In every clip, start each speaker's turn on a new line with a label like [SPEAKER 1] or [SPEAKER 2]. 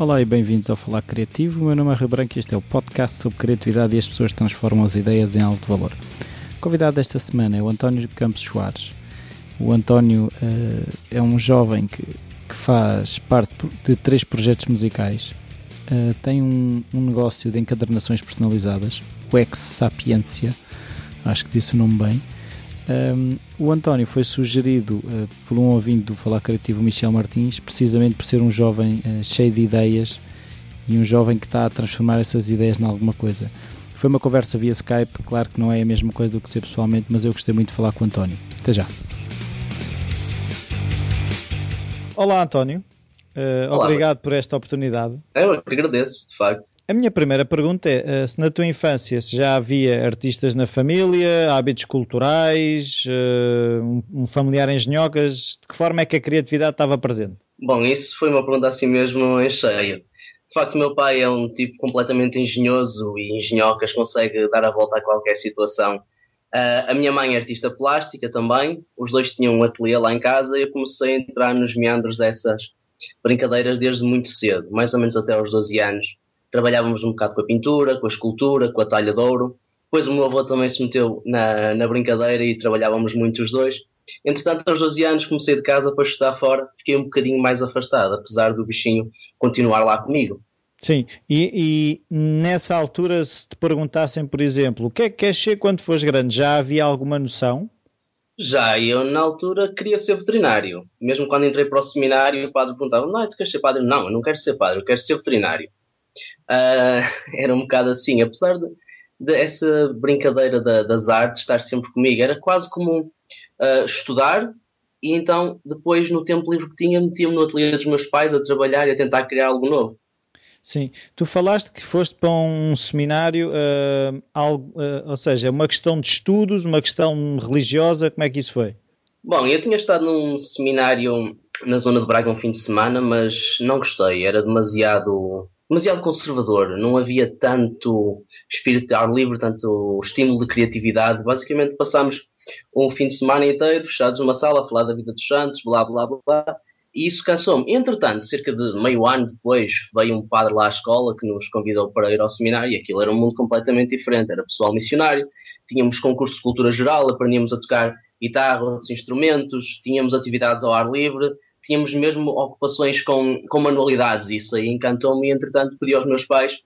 [SPEAKER 1] Olá e bem-vindos ao Falar Criativo. O meu nome é Rui Branco e este é o podcast sobre criatividade e as pessoas transformam as ideias em alto valor. O convidado desta semana é o António Campos Soares. O António uh, é um jovem que, que, faz parte de três projetos musicais. Uh, tem um, um, negócio de encadernações personalizadas, o Ex Sapiência, acho que disse o nome bem. Um, o António foi sugerido uh, por um ouvinte do Falar Criativo, Michel Martins, precisamente por ser um jovem uh, cheio de ideias e um jovem que está a transformar essas ideias em alguma coisa. Foi uma conversa via Skype, claro que não é a mesma coisa do que ser pessoalmente, mas eu gostei muito de falar com o António. Até já. Olá, António. Uh, Olá, obrigado por esta oportunidade.
[SPEAKER 2] Eu que agradeço, de facto.
[SPEAKER 1] A minha primeira pergunta é: uh, se na tua infância se já havia artistas na família, hábitos culturais, uh, um, um familiar em genhocas, de que forma é que a criatividade estava presente?
[SPEAKER 2] Bom, isso foi uma pergunta assim mesmo em cheio. De facto, o meu pai é um tipo completamente engenhoso e engenhocas, consegue dar a volta a qualquer situação. Uh, a minha mãe é artista plástica também, os dois tinham um ateliê lá em casa e eu comecei a entrar nos meandros dessas brincadeiras desde muito cedo, mais ou menos até aos 12 anos. Trabalhávamos um bocado com a pintura, com a escultura, com a talha de ouro. Depois o meu avô também se meteu na, na brincadeira e trabalhávamos muito os dois. Entretanto, aos 12 anos comecei de casa para estudar fora, fiquei um bocadinho mais afastado, apesar do bichinho continuar lá comigo.
[SPEAKER 1] Sim, e, e, nessa altura, se te perguntassem, por exemplo, o que é que queres ser quando fores grande, já havia alguma noção?
[SPEAKER 2] Já, eu na altura queria ser veterinário. Mesmo quando entrei para o seminário, o padre perguntava: Não, tu queres ser padre? Não, eu não quero ser padre, eu quero ser veterinário. Uh, era um bocado assim, apesar de, de essa brincadeira da, das artes estar sempre comigo, era quase como uh, estudar e então depois no tempo livre que tinha metia-me no ateliê dos meus pais a trabalhar e a tentar criar algo novo.
[SPEAKER 1] Sim, tu falaste que foste para um seminário, uh, algo, uh, ou seja, uma questão de estudos, uma questão religiosa, como é que isso foi?
[SPEAKER 2] Bom, eu tinha estado num seminário na zona de Braga um fim de semana, mas não gostei, era demasiado, demasiado conservador, não havia tanto espírito de ar livre, tanto estímulo de criatividade. Basicamente passámos um fim de semana inteiro fechados numa sala a falar da vida dos santos, blá blá blá blá e isso cansou-me. Entretanto, cerca de meio ano depois, veio um padre lá à escola que nos convidou para ir ao seminário e aquilo era um mundo completamente diferente. Era pessoal missionário, tínhamos concurso de cultura geral, aprendíamos a tocar guitarra, outros instrumentos, tínhamos atividades ao ar livre, tínhamos mesmo ocupações com, com manualidades. Isso aí encantou-me e, entretanto, pedi aos meus pais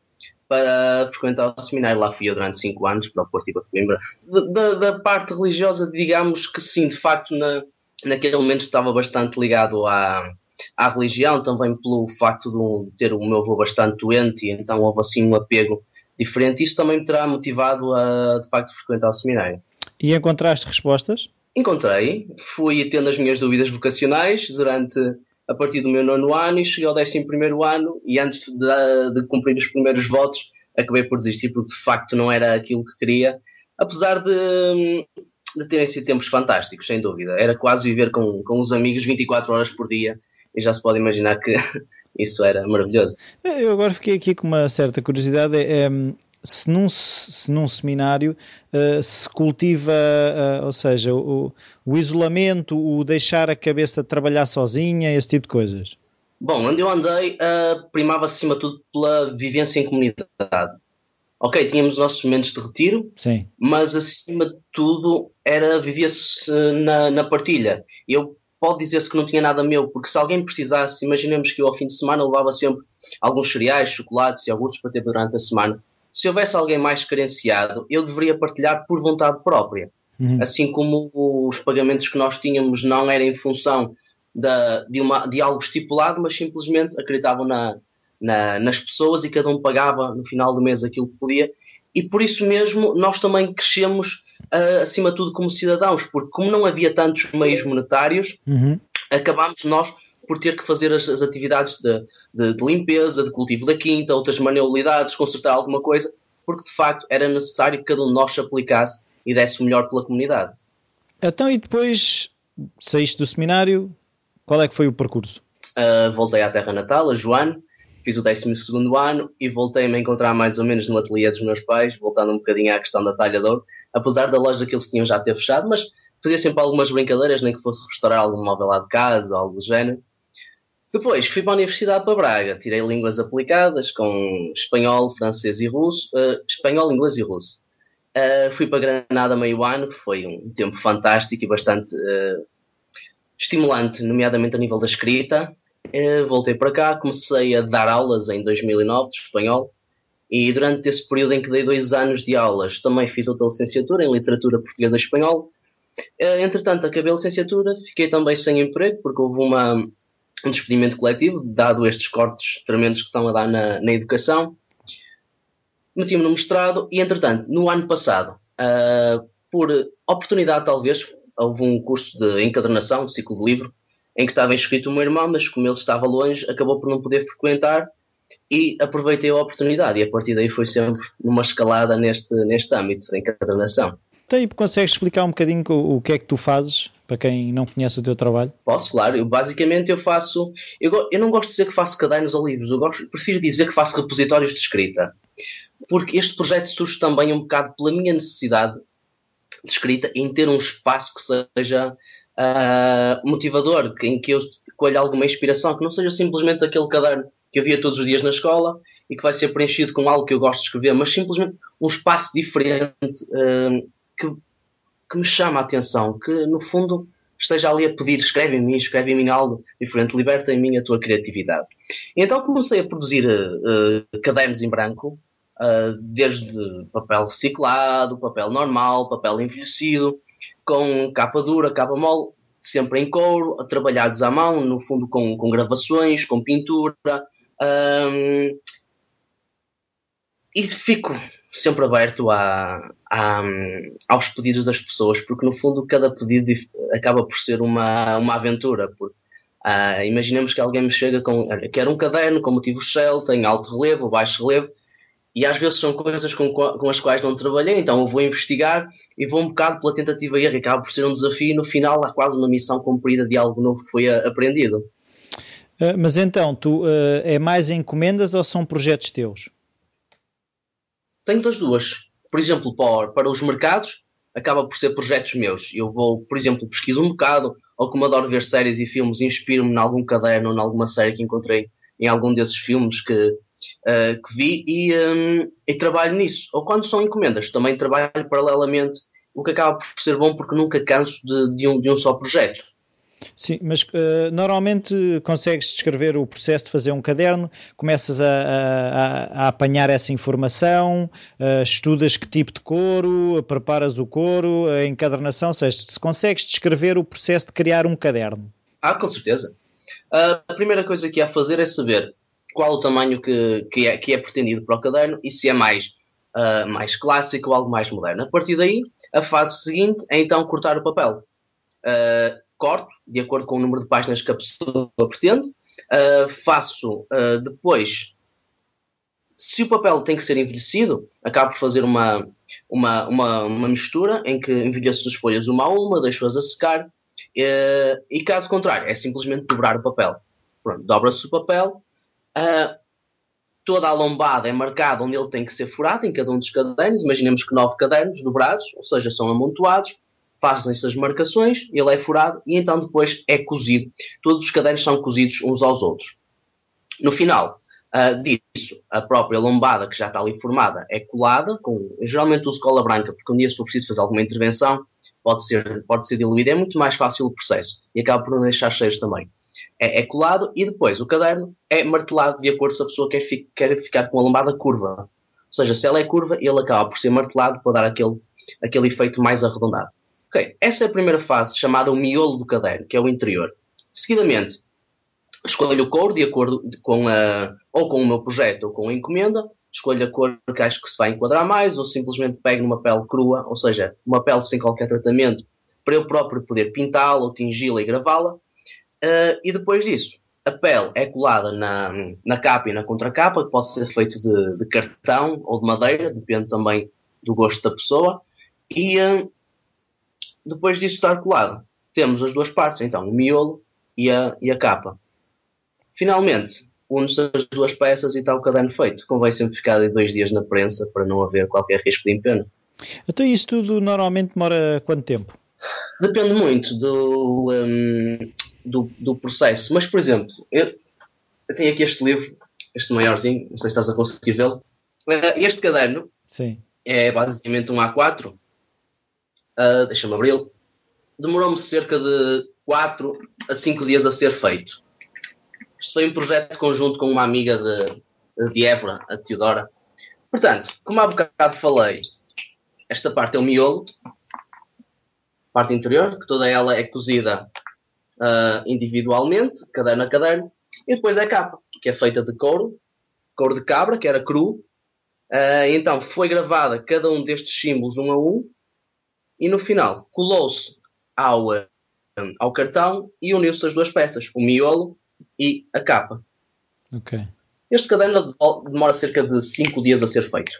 [SPEAKER 2] para frequentar o seminário. Lá fui eu durante 5 anos, para o Porto e para Coimbra. Da, da parte religiosa, digamos que sim, de facto, na naquele momento estava bastante ligado à, à religião, também pelo facto de ter o meu avô bastante doente, e então houve assim um apego diferente. Isso também me terá motivado a, de facto, frequentar o seminário.
[SPEAKER 1] E encontraste respostas?
[SPEAKER 2] Encontrei, fui tendo as minhas dúvidas vocacionais durante a partir do meu nono ano e cheguei ao décimo primeiro ano e antes de, de cumprir os primeiros votos acabei por desistir porque de facto não era aquilo que queria, apesar de de terem sido tempos fantásticos, sem dúvida. Era quase viver com, com os amigos 24 horas por dia e já se pode imaginar que isso era maravilhoso.
[SPEAKER 1] Eu agora fiquei aqui com uma certa curiosidade. É, se, num, se num seminário uh, se cultiva, uh, ou seja, o, o isolamento, o deixar a cabeça trabalhar sozinha, esse tipo de coisas?
[SPEAKER 2] Bom, onde eu andei, uh, primava-se acima de tudo pela vivência em comunidade ok, tínhamos os nossos momentos de retiro,
[SPEAKER 1] Sim.
[SPEAKER 2] mas acima de tudo era vivia-se eh, na, na partilha. Eu pode dizer-se que não tinha nada meu, porque se alguém precisasse, imaginemos que eu ao fim de semana levava sempre alguns cereais, chocolates e iogurtes para ter durante a semana. Se houvesse alguém mais carenciado, eu deveria partilhar por vontade própria. Uhum. Assim como os pagamentos que nós tínhamos não eram em função da, de, uma, de algo estipulado, mas simplesmente acreditavam na, na, nas pessoas e cada um pagava no final do mês aquilo que podia. E por isso mesmo nós também crescemos uh, acima de tudo como cidadãos, porque como não havia tantos meios monetários, uhum. acabámos nós por ter que fazer as, as atividades de, de, de, limpeza, de cultivo da quinta, outras manualidades, consertar alguma coisa, porque de facto era necessário que cada um de nós se aplicasse e desse o melhor pela comunidade.
[SPEAKER 1] Então, e depois saíste do seminário, qual é que foi o percurso?
[SPEAKER 2] Uh, voltei à terra natal, a Joane, fiz o 12 ano e voltei-me a encontrar mais ou menos no ateliê dos meus pais, voltando um bocadinho à questão da talha de ouro, apesar da loja que eles tinham já ter fechado, mas fazia sempre algumas brincadeiras, nem que fosse restaurar algum móvel lá de casa, algo do género. Depois fui para a Universidade para Braga, tirei línguas aplicadas com espanhol, francês e russo, uh, espanhol, inglês e russo. Uh, fui para Granada meio ano, que foi um tempo fantástico e bastante uh, estimulante, nomeadamente a nível da escrita. Voltei para cá, comecei a dar aulas em 2009 de espanhol e durante esse período em que dei dois anos de aulas também fiz outra licenciatura em literatura portuguesa e espanhol. entretanto, acabei a licenciatura, fiquei também sem emprego porque houve uma um despedimento coletivo, dado estes cortes tremendos que estão a dar na, na educação. Meti-me no mestrado e, entretanto, no ano passado, uh, por oportunidade talvez, houve um curso de encadernação, de ciclo de livro, em que estava inscrito o meu irmão, mas como ele estava longe, acabou por não poder frequentar e aproveitei a oportunidade e a partir daí foi sempre uma escalada neste, neste âmbito da encadernação.
[SPEAKER 3] Então, e consegues explicar um bocadinho o, o que é que tu fazes para quem não conhece o teu trabalho?
[SPEAKER 2] Posso, claro. Eu, basicamente eu faço. Eu, eu não gosto de dizer que faço cadernos ou livros, eu gosto, prefiro dizer que faço repositórios de escrita. Porque este projeto surge também um bocado pela minha necessidade de escrita em ter um espaço que seja uh, motivador, em que eu colhe alguma inspiração, que não seja simplesmente aquele caderno que eu via todos os dias na escola e que vai ser preenchido com algo que eu gosto de escrever, mas simplesmente um espaço diferente uh, que que me chama a atenção, que no fundo esteja ali a pedir, escreve em mim, escreve em mim algo diferente, liberta em mim a tua criatividade. E então comecei a produzir uh, cadernos em branco, uh, desde papel reciclado, papel normal, papel envelhecido, com capa dura, capa mole, sempre em couro, trabalhados à mão, no fundo com, com gravações, com pintura. Um, e fico sempre aberto a, a, aos pedidos das pessoas, porque no fundo cada pedido acaba por ser uma, uma aventura. Porque, uh, imaginemos que alguém me chega com quer um caderno com motivos Celta, em alto relevo baixo relevo, e às vezes são coisas com, com as quais não trabalhei, então eu vou investigar e vou um bocado pela tentativa e erro, acaba por ser um desafio e no final há quase uma missão cumprida de algo novo que foi aprendido.
[SPEAKER 3] Uh, mas então, tu uh, é mais encomendas ou são projetos teus?
[SPEAKER 2] Tenho das duas. Por exemplo, para, para os mercados, acaba por ser projetos meus. Eu vou, por exemplo, pesquiso um bocado, ou como adoro ver séries e filmes, inspiro-me em algum caderno ou em alguma série que encontrei em algum desses filmes que, uh, que vi e, um, e trabalho nisso. Ou quando são encomendas, também trabalho paralelamente, o que acaba por ser bom porque nunca canso de, de, um, de um só projeto.
[SPEAKER 3] Sim, mas uh, normalmente consegues descrever o processo de fazer um caderno, começas a, a, a apanhar essa informação, uh, estudas que tipo de couro, preparas o couro, a encadernação, ou seja, se consegues descrever o processo de criar um caderno.
[SPEAKER 2] Ah, com certeza. Uh, a primeira coisa que há a fazer é saber qual o tamanho que, que, é, que é pretendido para o caderno e se é mais, uh, mais clássico ou algo mais moderno. A partir daí, a fase seguinte é então cortar o papel. Uh, corto, de acordo com o número de páginas que a pessoa pretende. Uh, faço depois, se o papel tem que ser envelhecido, acabo por fazer uma, uma, uma, uma mistura em que envelheço as folhas uma a uma, deixo-as a secar. E caso contrário, é simplesmente dobrar o papel. Pronto, dobra-se o papel. Toda a lombada é marcada onde ele tem que ser furado em cada um dos cadernos. Imaginemos que nove cadernos dobrados, ou seja, são amontoados fazem-se as marcações, ele é furado e então depois é cozido. Todos os cadernos são cozidos uns aos outros. No final uh, disso, a própria lombada que já está ali formada é colada, com, geralmente uso cola branca, porque um dia se for preciso fazer alguma intervenção, pode ser, pode ser diluída, é muito mais fácil o processo e acaba por não deixar cheios também. É, é, colado e depois o caderno é martelado de acordo se a pessoa quer, fi, quer ficar com a lombada curva. Ou seja, se ela é curva, ele acaba por ser martelado para dar aquele, aquele efeito mais arredondado. Ok, essa é a primeira fase, chamada o miolo do caderno, que é o interior. Seguidamente, escolho o cor de acordo com a, ou com o meu projeto ou com a encomenda, escolho a cor que acho que se vai enquadrar mais, ou simplesmente pego numa pele crua, ou seja, uma pele sem qualquer tratamento, para eu próprio poder pintá-la ou tingi-la e gravá-la. Uh, e depois disso, a pele é colada na, na capa e na contracapa, que pode ser feito de, de cartão ou de madeira, depende também do gosto da pessoa. E, uh, depois disso estar colado, temos as duas partes, então o miolo e a, e a capa. Finalmente, une-se as duas peças e está o caderno feito. Convém sempre ficar de dois dias na prensa para não haver qualquer risco de empeno.
[SPEAKER 3] Então isso tudo normalmente demora quanto tempo?
[SPEAKER 2] Depende muito do, um, do, do processo. Mas, por exemplo, eu, eu tenho aqui este livro, este maiorzinho, não sei se estás a conseguir vê-lo. Eh, este caderno
[SPEAKER 1] Sim.
[SPEAKER 2] é basicamente um A4. Uh, ah, Deixa-me abri-lo. Demorou-me cerca de 4 a 5 dias a ser feito. Isto foi um projeto conjunto com uma amiga de, de Évora, a Teodora. Portanto, como há bocado falei, esta parte é o miolo, parte interior, que toda ela é cozida uh, individualmente, caderno a caderno, e depois é a capa, que é feita de couro, couro de cabra, que era cru. Uh, então foi gravada cada um destes símbolos um a um, e no final colou-se ao, uh, ao cartão e uniu-se as duas peças, o miolo e a capa.
[SPEAKER 1] Ok.
[SPEAKER 2] Este caderno demora cerca de 5 dias a ser feito.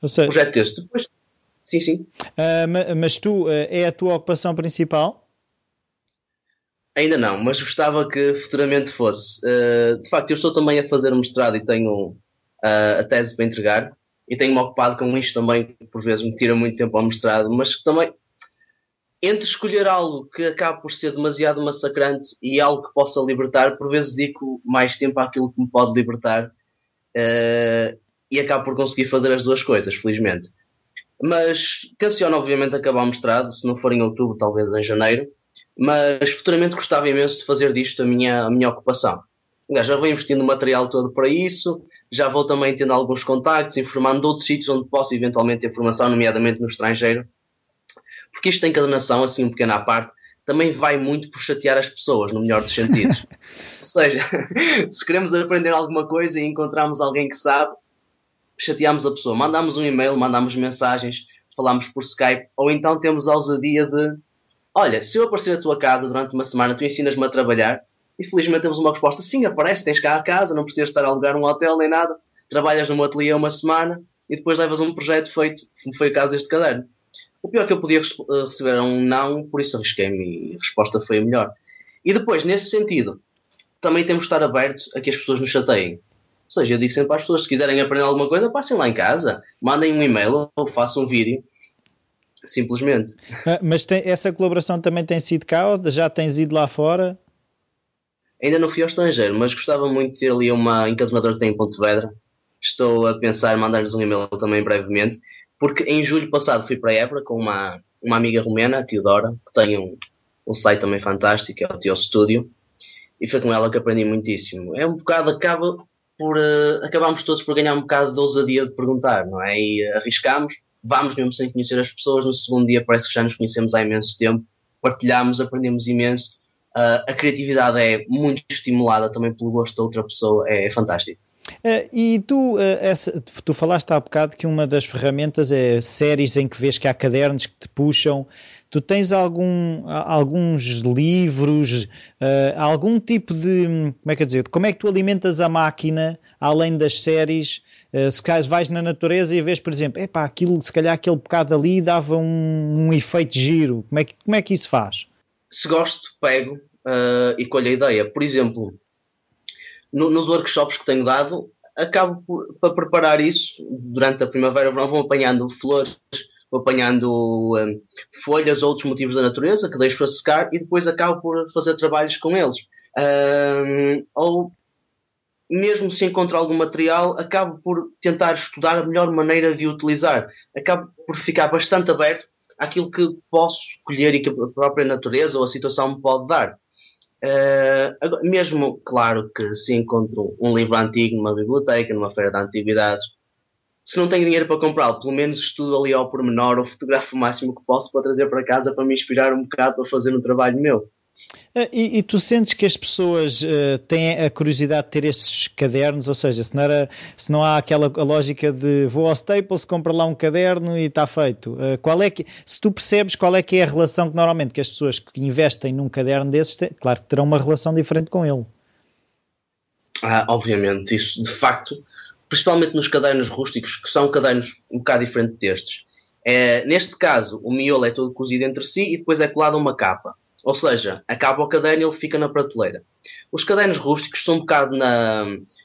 [SPEAKER 1] Ou seja,
[SPEAKER 2] projeto este. Depois, sim, sim.
[SPEAKER 1] Uh, mas tu, uh, é a tua ocupação principal?
[SPEAKER 2] Ainda não, mas gostava que futuramente fosse. Uh, de facto, eu estou também a fazer o mestrado e tenho a tese para entregar. E tenho-me ocupado com isto também, por vezes me tira muito tempo ao mestrado, mas também entre escolher algo que acabe por ser demasiado massacrante e algo que possa libertar, por vezes dedico mais tempo àquilo que me pode libertar uh, e acabo por conseguir fazer as duas coisas, felizmente. Mas tenciono, obviamente, acabar o mestrado, se não for em outubro, talvez em janeiro. Mas futuramente gostava imenso de fazer disto a minha, a minha ocupação. Já vou investindo o material todo para isso, já vou também tendo alguns contactos, informando de outros sítios onde posso eventualmente ter formação, nomeadamente no estrangeiro porque isto tem encadenação, assim um pequeno à parte, também vai muito por chatear as pessoas, no melhor dos sentidos. Ou seja, se queremos aprender alguma coisa e encontramos alguém que sabe, chateamos a pessoa, mandamos um e-mail, mandamos mensagens, falamos por Skype, ou então temos a ousadia de olha, se eu aparecer à tua casa durante uma semana, tu ensinas-me a trabalhar, e felizmente temos uma resposta, sim, aparece, tens cá a casa, não precisas estar a alugar um hotel nem nada, trabalhas num ateliê uma semana e depois levas um projeto feito, como foi o caso deste caderno. O pior que eu podia eh, receber era um não, por isso arrisquei-me e a resposta foi a melhor. E depois, nesse sentido, também temos de estar abertos a que as pessoas nos chateiem. Ou seja, eu digo sempre às pessoas, se quiserem aprender alguma coisa, passem lá em casa, mandem um e-mail ou façam um vídeo. Simplesmente.
[SPEAKER 1] Ah, mas tem, essa colaboração também tem sido cá ou já tens ido lá fora?
[SPEAKER 2] Ainda não fui ao estrangeiro, mas gostava muito de ter ali uma encadenadora que tem em Pontevedra. Estou a pensar em mandar-lhes um e-mail também brevemente porque em julho passado fui para Évora com uma, uma amiga romena, a Teodora, que tem um, um site também fantástico, é o Teo Studio, e foi com ela que aprendi muitíssimo. É um bocado, acaba por. Uh, acabamos todos por ganhar um bocado de ousadia de perguntar, não é? E arriscamos, vamos mesmo sem conhecer as pessoas, no segundo dia parece que já nos conhecemos há imenso tempo, partilhamos, aprendemos imenso. Uh, a criatividade é muito estimulada também pelo gosto da outra pessoa, é, é fantástico.
[SPEAKER 1] Uh, e tu, uh, essa, tu falaste há bocado que uma das ferramentas é séries em que vês que há cadernos que te puxam. Tu tens algum, alguns livros, uh, algum tipo de. Como é que é dizer? Como é que tu alimentas a máquina além das séries? Se calhar vais na natureza e vês, por exemplo, epá, aquilo, se calhar aquele bocado ali dava um, um efeito giro. Como é, que, como é que isso faz?
[SPEAKER 2] Se gosto, pego e colho a ideia. Por exemplo, no, nos workshops que tenho dado, acabo por, para preparar isso durante a primavera, vão apanhando flores, vou apanhando um, folhas ou outros motivos da natureza que deixo a secar e depois acabo por fazer trabalhos com eles. Um, ou mesmo se encontrar algum material, acabo por tentar estudar a melhor maneira de utilizar. Acabo por ficar bastante aberto àquilo que posso colher e que a própria natureza ou a situação me pode dar. Uh, mesmo, claro, que se encontro um livro antigo numa biblioteca, numa feira de antiguidades, se não tenho dinheiro para comprá-lo, pelo menos estudo ali ao pormenor ou fotografo o máximo que posso para trazer para casa para me inspirar um bocado para fazer um trabalho meu.
[SPEAKER 1] Eh, e, e, tu sentes que as pessoas uh, têm a curiosidade de ter estes cadernos? Ou seja, se não, era, se não há aquela lógica de vou ao Staples, compra lá um caderno e está feito. Uh, qual é que, se tu percebes qual é que é a relação que normalmente que as pessoas que investem num caderno desses, claro que terão uma relação diferente com ele.
[SPEAKER 2] Ah, obviamente, isso de facto, principalmente nos cadernos rústicos, que são cadernos um bocado diferentes destes. É, neste caso, o miolo é todo cozido entre si e depois é colado uma capa. Ou seja, acaba o caderno e ele fica na prateleira. Os cadernos rústicos são um bocado na,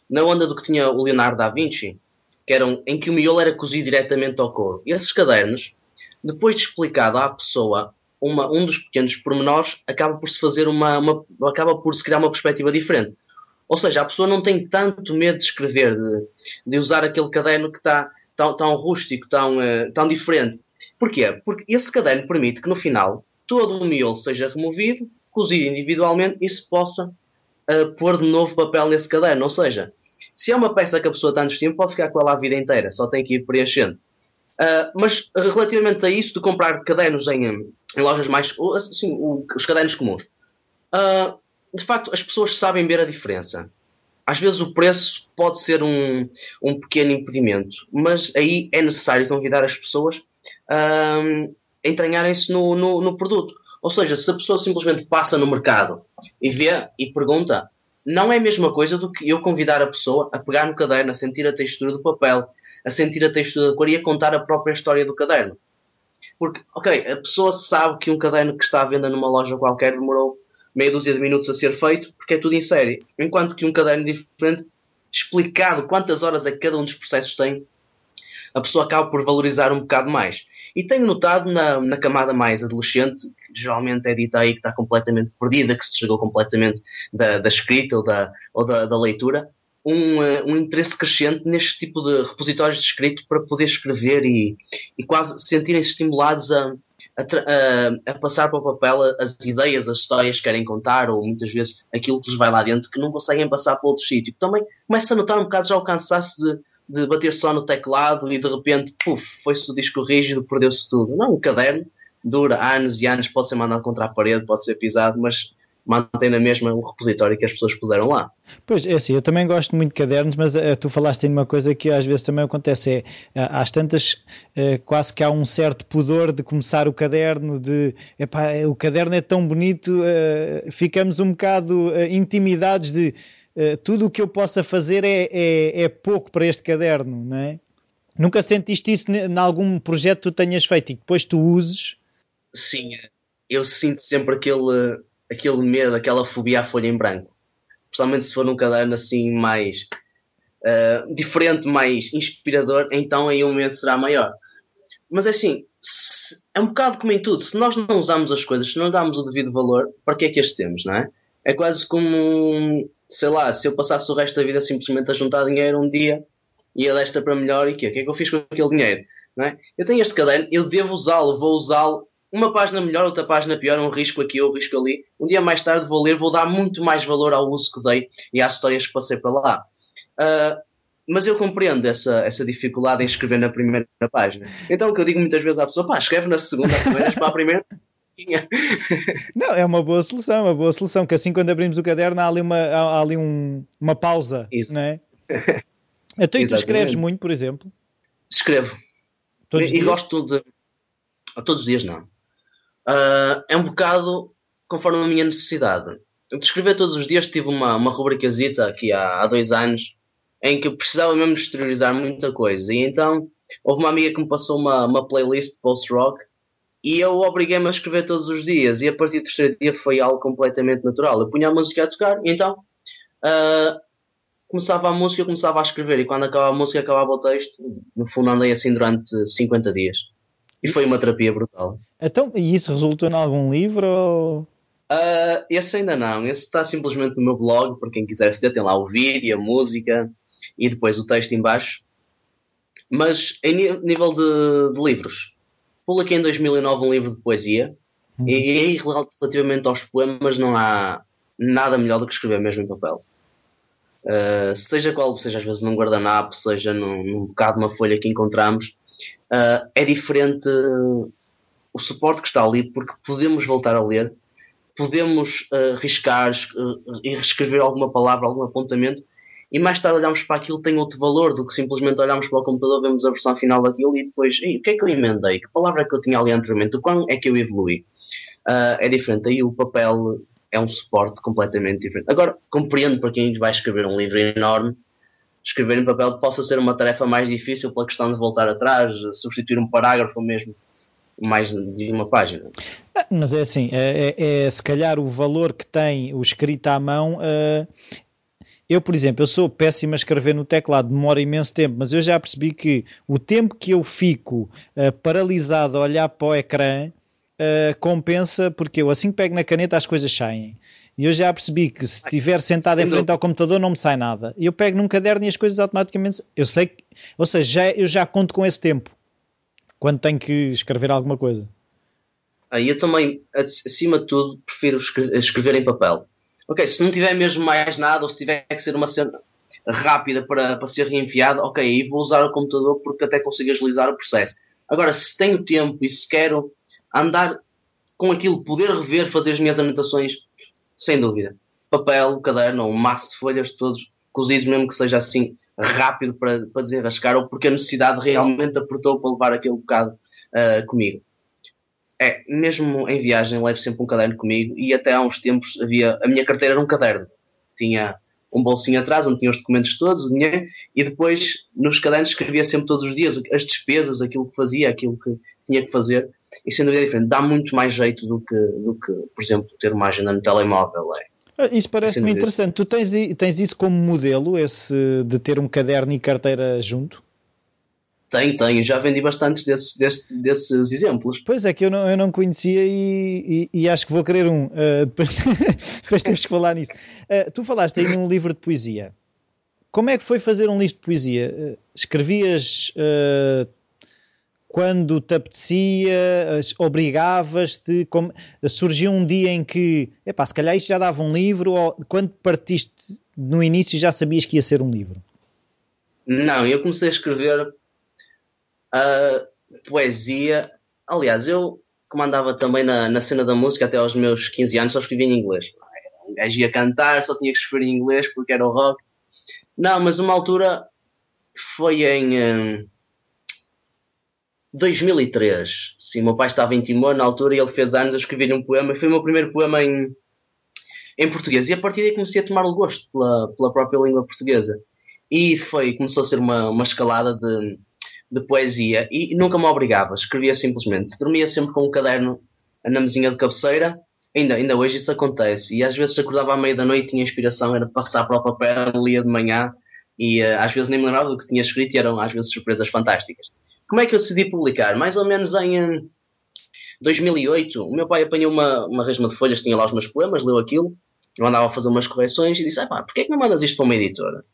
[SPEAKER 2] na onda do que tinha o Leonardo da Vinci, que eram, em que o miolo era cozido diretamente ao couro. E esses cadernos, depois de explicado à pessoa uma, um dos pequenos pormenores acaba por se fazer uma, uma, acaba por se criar uma perspectiva diferente. Ou seja, a pessoa não tem tanto medo de escrever, de, de usar aquele caderno que está tão, tão rústico, tão, uh, tão diferente. Porquê? Porque esse caderno permite que no final todo o miolo seja removido, cozido individualmente e se possa uh, pôr de novo papel nesse caderno. Ou seja, se é uma peça que a pessoa está no tempo, pode ficar com ela a vida inteira, só tem que ir preenchendo. Uh, mas relativamente a isso de comprar cadernos em, em lojas mais. Assim, os cadernos comuns. Uh, de facto, as pessoas sabem ver a diferença. Às vezes o preço pode ser um, um pequeno impedimento, mas aí é necessário convidar as pessoas a entranharem-se no, no, no produto. Ou seja, se a pessoa simplesmente passa no mercado e vê e pergunta, não é a mesma coisa do que eu convidar a pessoa a pegar no caderno, a sentir a textura do papel, a sentir a textura da cor e a contar a própria história do caderno. Porque, ok, a pessoa sabe que um caderno que está à venda numa loja qualquer demorou meia dúzia de minutos a ser feito, porque é tudo em série. Enquanto que um caderno diferente, explicado quantas horas é que cada um dos processos tem, a pessoa acaba por valorizar um bocado mais. E tenho notado na, na camada mais adolescente, que geralmente é dita aí que está completamente perdida, que se desligou completamente da, da escrita ou da, ou da, da leitura, um, uh, um interesse crescente neste tipo de repositórios de escrito para poder escrever e, e quase sentirem-se estimulados a, a, a, a, passar para o papel as ideias, as histórias que querem contar ou muitas vezes aquilo que lhes vai lá dentro que não conseguem passar para outro sítio. Também começa a notar um bocado já o cansaço de, de bater só no teclado e de repente, puf, foi-se o disco rígido, perdeu-se tudo. Não, um caderno dura anos e anos, pode ser mandado contra a parede, pode ser pisado, mas mantém na mesma o repositório que as pessoas puseram lá.
[SPEAKER 1] Pois é assim, eu também gosto muito de cadernos, mas uh, tu falaste em uma coisa que às vezes também acontece, é uh, às tantas uh, quase que há um certo pudor de começar o caderno, de epá, o caderno é tão bonito, ficamos um bocado intimidados de tudo o que eu possa fazer é, é, é, pouco para este caderno, não é? Nunca sentiste isso em algum projeto que tu tenhas feito e depois tu uses?
[SPEAKER 2] Sim, eu sinto sempre aquele aquele medo, aquela fobia à folha em branco. Principalmente se for num caderno assim mais uh, diferente, mais inspirador, então aí o medo será maior. Mas é assim, se, é um bocado como em tudo, se nós não usamos as coisas, se não damos o devido valor, para que é que as temos, não é? É quase como, sei lá, se eu passasse o resto da vida simplesmente a juntar dinheiro um dia ia desta para melhor e quê? O que é que eu fiz com aquele dinheiro? Não é? Eu tenho este caderno, eu devo usá-lo, vou usá-lo uma página melhor, outra página pior, um risco aqui, um risco ali. Um dia mais tarde vou ler, vou dar muito mais valor ao uso que dei e às histórias que passei para lá. Uh, mas eu compreendo essa, essa dificuldade em escrever na primeira página. Então o que eu digo muitas vezes à pessoa, pá, escreve na segunda, primeira para a primeira.
[SPEAKER 1] Não, é uma boa solução, uma boa solução, que assim quando abrimos o caderno há ali uma, há ali um, uma pausa, Isso. não é? Então e tu escreves muito, por exemplo?
[SPEAKER 2] Escrevo. Todos e, e gosto de... Todos os dias não. Uh, é um bocado conforme a minha necessidade. De escrever todos os dias tive uma, uma rubricazita aqui há, há dois anos em que eu precisava mesmo exteriorizar muita coisa. E então houve uma amiga que me passou uma, uma playlist post-rock e eu obriguei-me a escrever todos os dias. E a partir do terceiro dia foi algo completamente natural. Eu punha a música a tocar e então uh, começava a música, eu começava a escrever. E quando acabava a música, acabava o texto. No fundo, andei assim durante 50 dias. E foi uma terapia brutal.
[SPEAKER 1] Então, e isso resultou em algum livro? Ou...
[SPEAKER 2] Uh, esse ainda não. Esse está simplesmente no meu blog, para quem quiser se tem lá o vídeo, a música e depois o texto em baixo. Mas em nível de, de livros, publiquei em 2009 um livro de poesia uhum. e, e relativamente aos poemas não há nada melhor do que escrever mesmo em papel. Uh, seja qual seja às vezes num guardanapo, seja num, num bocado de uma folha que encontramos, uh, é diferente o suporte que está ali, porque podemos voltar a ler, podemos uh, riscar uh, e reescrever alguma palavra, algum apontamento, e mais tarde olhamos para aquilo tem outro valor do que simplesmente olharmos para o computador, vemos a versão final daquilo e depois, o que é que eu emendei? Que palavra que eu tinha ali anteriormente? Quando é que eu evolui? Uh, é diferente. Aí o papel é um suporte completamente diferente. Agora, compreendo para quem vai escrever um livro enorme escrever em papel possa ser uma tarefa mais difícil pela questão de voltar atrás, substituir um parágrafo mesmo mais de uma página.
[SPEAKER 1] Ah, mas é assim, é, é, é se calhar o valor que tem o escrito à mão. Uh, eu, por exemplo, eu sou péssimo a escrever no teclado, demora imenso tempo, mas eu já percebi que o tempo que eu fico uh, paralisado a olhar para o ecrã uh, compensa, porque eu assim que pego na caneta as coisas saem. E eu já percebi que se estiver sentado em frente ao computador não me sai nada. Eu pego num caderno e as coisas automaticamente. Eu sei que. Ou seja, já, eu já conto com esse tempo quando tenho que escrever alguma coisa.
[SPEAKER 2] Ah, eu também, acima de tudo, prefiro escrever em papel. Ok, se não tiver mesmo mais nada, ou se tiver que ser uma cena rápida para, para ser reenviada, ok, aí vou usar o computador porque até consigo agilizar o processo. Agora, se tenho tempo e se quero andar com aquilo, poder rever, fazer as minhas anotações, sem dúvida. Papel, caderno, um maço de folhas, todos cozidos, mesmo que seja assim rápido para, para desenrascar, ou porque a necessidade realmente apertou para levar aquele bocado uh, comigo. É, mesmo em viagem, levo sempre um caderno comigo e até há uns tempos havia. A minha carteira era um caderno. Tinha um bolsinho atrás onde tinha os documentos todos, o dinheiro, e depois nos cadernos escrevia sempre todos os dias as despesas, aquilo que fazia, aquilo que tinha que fazer. E sem dúvida diferente, dá muito mais jeito do que, do que por exemplo, ter uma agenda no telemóvel. É.
[SPEAKER 1] Ah, isso parece-me interessante. Tu tens, tens isso como modelo, esse de ter um caderno e carteira junto?
[SPEAKER 2] Tenho, tenho. Já vendi bastantes desses, desses, desses exemplos.
[SPEAKER 1] Pois é, que eu não, eu não conhecia e, e, e acho que vou querer um. Uh, depois, depois temos que falar nisso. Uh, tu falaste aí num livro de poesia. Como é que foi fazer um livro de poesia? Uh, escrevias quando te apetecia, obrigavas-te, surgiu um dia em que, epá, se calhar isto já dava um livro, ou quando partiste no início já sabias que ia ser um livro?
[SPEAKER 2] Não, eu comecei a escrever a poesia. Aliás, eu como andava também na, na cena da música até aos meus 15 anos, só escrevia em inglês. Um gajo ia cantar, só tinha que escrever em inglês porque era o rock. Não, mas uma altura foi em 2003. Sim, meu pai estava em Timor na altura e ele fez anos, eu escrevi-lhe um poema e foi o meu primeiro poema em, em português. E a partir daí comecei a tomar o gosto pela, pela própria língua portuguesa. E foi, começou a ser uma, uma escalada de de poesia e nunca me obrigava, escrevia simplesmente. Dormia sempre com um caderno na mesinha de cabeceira, ainda, ainda hoje isso acontece. E às vezes acordava à meia da noite, tinha inspiração, era passar para o papel, lia de manhã e uh, às vezes nem me lembrava do que tinha escrito e eram às vezes surpresas fantásticas. Como é que eu decidi publicar? Mais ou menos em 2008, o meu pai apanhou uma, uma resma de folhas, tinha lá os meus poemas, leu aquilo, eu andava a fazer umas correções e disse: ah, pá, porquê é que não mandas isto para uma editora?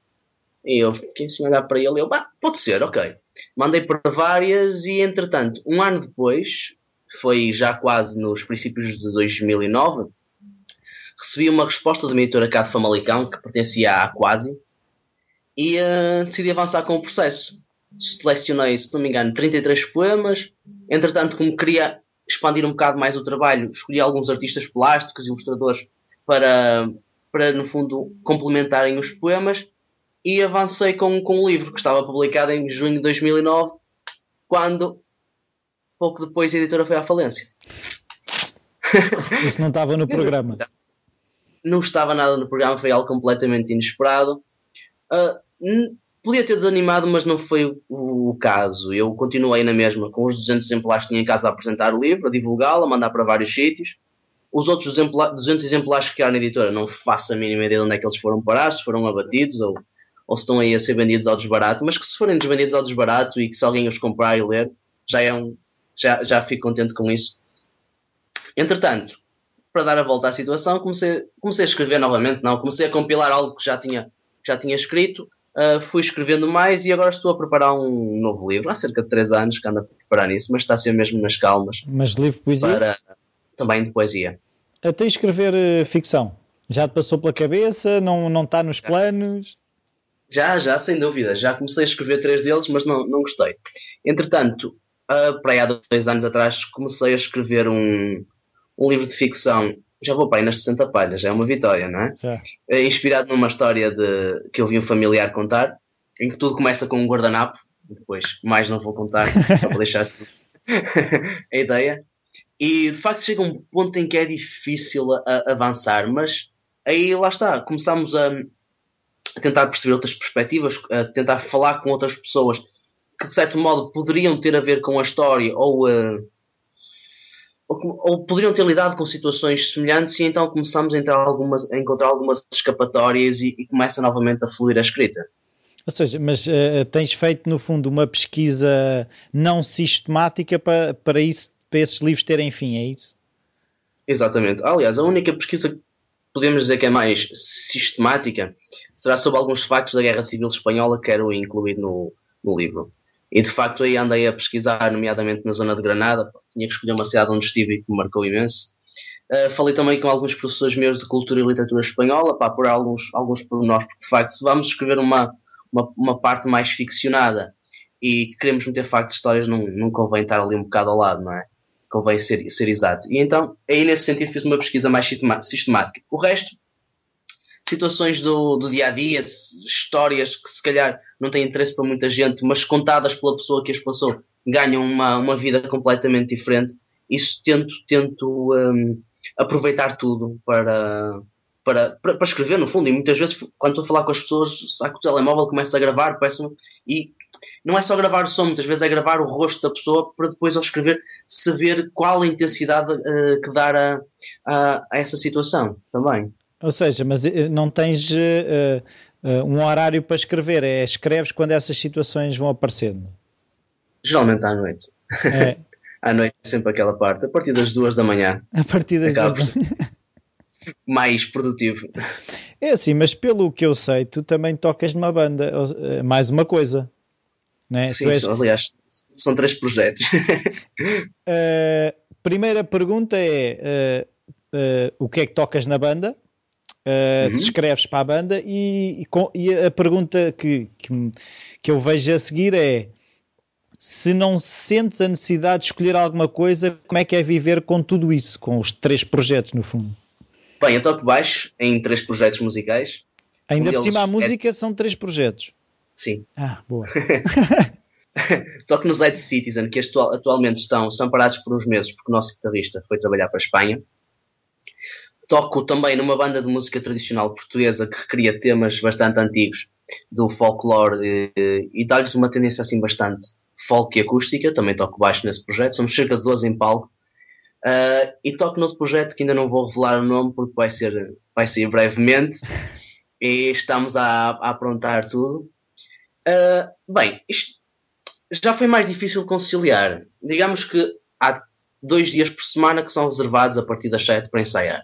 [SPEAKER 2] E eu fiquei assim a olhar para ele eu, bah, pode ser, ok. Mandei para várias e, entretanto, um ano depois, foi já quase nos princípios de 2009, recebi uma resposta de uma editora cá de Famalicão, que pertencia à Quasi, e uh, decidi avançar com o processo. Selecionei, se não me engano, 33 poemas. Entretanto, como queria expandir um bocado mais o trabalho, escolhi alguns artistas plásticos, ilustradores, para, para no fundo, complementarem os poemas e avancei com, com um livro que estava publicado em junho de 2009, quando, pouco depois, a editora foi à falência.
[SPEAKER 1] Isso não estava no programa?
[SPEAKER 2] Não estava nada no programa, foi algo completamente inesperado. Uh, podia ter desanimado, mas não foi o, o, caso. Eu continuei na mesma, com os 200 exemplares que tinha em casa a apresentar o livro, a divulgá-lo, a mandar para vários sítios. Os outros 200 exemplares que ficaram na editora, não faço a mínima ideia de onde é que eles foram parar, se foram abatidos ou ou se estão aí a ser vendidos ao desbarato, mas que se forem vendidos ao desbarato e que se alguém os comprar e ler, já, é um, já, já fico contente com isso. Entretanto, para dar a volta à situação, comecei, comecei a escrever novamente, não, comecei a compilar algo que já tinha, já tinha escrito, uh, fui escrevendo mais e agora estou a preparar um novo livro, há cerca de 3 anos que ando a preparar isso, mas está a ser mesmo nas calmas.
[SPEAKER 1] Mas livro de poesia?
[SPEAKER 2] Para, também de poesia.
[SPEAKER 1] Até escrever uh, ficção? Já te passou pela cabeça? Não, não está nos planos?
[SPEAKER 2] Já, já, sem dúvida. Já comecei a escrever três deles, mas não, não gostei. Entretanto, uh, para aí há dois anos atrás, comecei a escrever um, um livro de ficção. Já vou para aí nas 60 palhas, já é uma vitória, não é? é? Inspirado numa história de, que eu vi um familiar contar, em que tudo começa com um guardanapo. Depois, mais não vou contar, só para deixar assim a ideia. E de facto chega um ponto em que é difícil a, a avançar, mas aí lá está, começamos a, a tentar perceber outras perspectivas, a tentar falar com outras pessoas que de certo modo poderiam ter a ver com a história ou, uh, ou, ou, poderiam ter lidado com situações semelhantes e então começamos a, entrar algumas, a encontrar algumas escapatórias e, e, começa novamente a fluir a escrita.
[SPEAKER 1] Ou seja, mas uh, tens feito no fundo uma pesquisa não sistemática para, para isso para esses livros terem fim, é isso?
[SPEAKER 2] Exatamente. Aliás, a única pesquisa que podemos dizer que é mais sistemática será sobre alguns factos da Guerra Civil Espanhola que quero incluir no, no livro. E de facto aí andei a pesquisar, nomeadamente na zona de Granada, tinha que escolher uma cidade onde estive e que me marcou imenso. Uh, falei também com alguns professores meus de cultura e literatura espanhola para apurar alguns, alguns pormenores, porque de facto, se vamos escrever uma, uma, uma, parte mais ficcionada e queremos meter factos de histórias, não, não convém estar ali um bocado ao lado, não é? Convém ser, ser exato. E então, aí nesse sentido, fiz uma pesquisa mais sistemática. O resto, situações do, do dia a dia, histórias que se calhar não têm interesse para muita gente, mas contadas pela pessoa que as passou, ganham uma, uma vida completamente diferente. Isso tento, tento um, aproveitar tudo para, para, para, escrever, no fundo. E muitas vezes, quando estou a falar com as pessoas, saco o telemóvel, começo a gravar, peço e não é só gravar o som, muitas vezes é gravar o rosto da pessoa para depois ao escrever saber qual a intensidade uh, que dar a, a, a, essa situação também.
[SPEAKER 1] Ou seja, mas eh, não tens uh, uh, um horário para escrever, é escreves quando essas situações vão aparecendo?
[SPEAKER 2] Geralmente à noite. É. à noite é sempre aquela parte, a partir das duas da manhã.
[SPEAKER 1] A partir das duas da manhã.
[SPEAKER 2] Mais produtivo.
[SPEAKER 1] É assim, mas pelo que eu sei, tu também tocas numa banda, mais uma coisa. Né?
[SPEAKER 2] Sim, és... aliás, são três projetos.
[SPEAKER 1] uh, primeira pergunta é: uh, uh, o que é que tocas na banda? Uhum. Se escreves para a banda, e, e, e a pergunta que, que, que eu vejo a seguir é: se não sentes a necessidade de escolher alguma coisa, como é que é viver com tudo isso, com os três projetos, no fundo?
[SPEAKER 2] Bem, eu toco baixo em três projetos musicais.
[SPEAKER 1] Ainda um por cima, a música é... são três projetos.
[SPEAKER 2] Sim.
[SPEAKER 1] Ah, boa.
[SPEAKER 2] Toco nos Ed Citizen, que atual, atualmente estão, são parados por uns meses, porque o nosso guitarrista foi trabalhar para a Espanha. Toco também numa banda de música tradicional portuguesa que recria temas bastante antigos do folclore e, e dá-lhes uma tendência assim bastante folk e acústica. Também toco baixo nesse projeto. Somos cerca de 12 em palco. Uh, e toco noutro projeto que ainda não vou revelar o nome porque vai ser, vai ser brevemente. E estamos a, a aprontar tudo. Uh, bem, isto já foi mais difícil conciliar. Digamos que há dois dias por semana que são reservados a partir das 7 para ensaiar.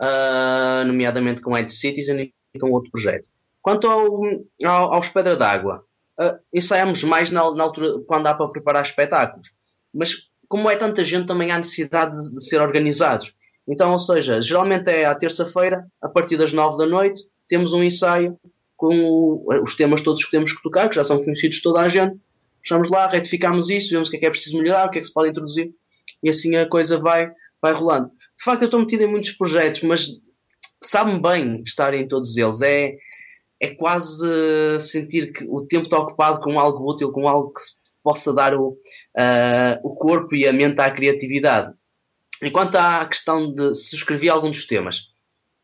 [SPEAKER 2] Uh, nomeadamente com Ed Citizen e com outro projeto. Quanto ao, ao, aos Pedra d'Água, uh, ensaiamos mais na, na, altura quando há para preparar espetáculos. Mas como é tanta gente, também há necessidade de, de ser organizados. Então, ou seja, geralmente é à terça-feira, a partir das 9 da noite, temos um ensaio com os temas todos que temos que tocar, que já são conhecidos de toda a gente. Estamos lá, retificamos isso, vemos o que é que é preciso melhorar, o que é que se pode introduzir e assim a coisa vai, vai rolando. De facto, eu estou metido em muitos projetos, mas sabe-me bem estar em todos eles. É, é quase sentir que o tempo está ocupado com algo útil, com algo que se possa dar o, uh, o corpo e a mente à criatividade. Enquanto à questão de se escrevi algum dos temas,